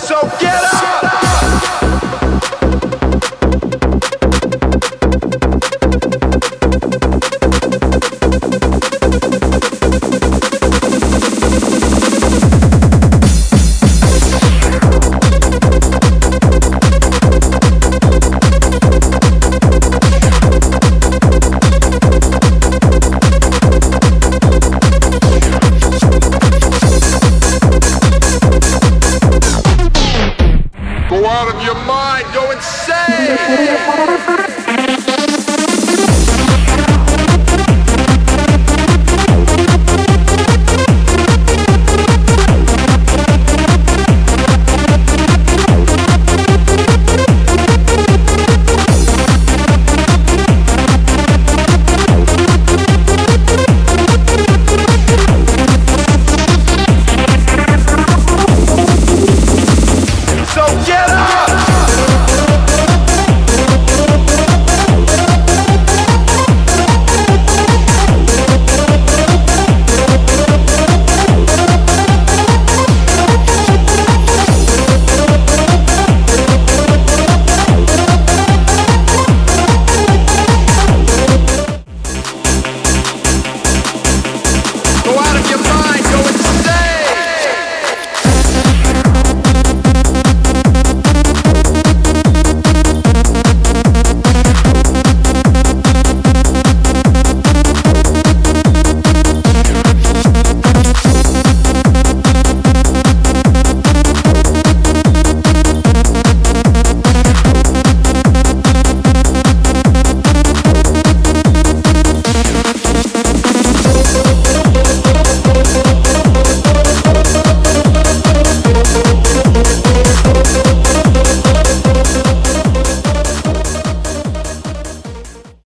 So get up! out of your mind. Go insane.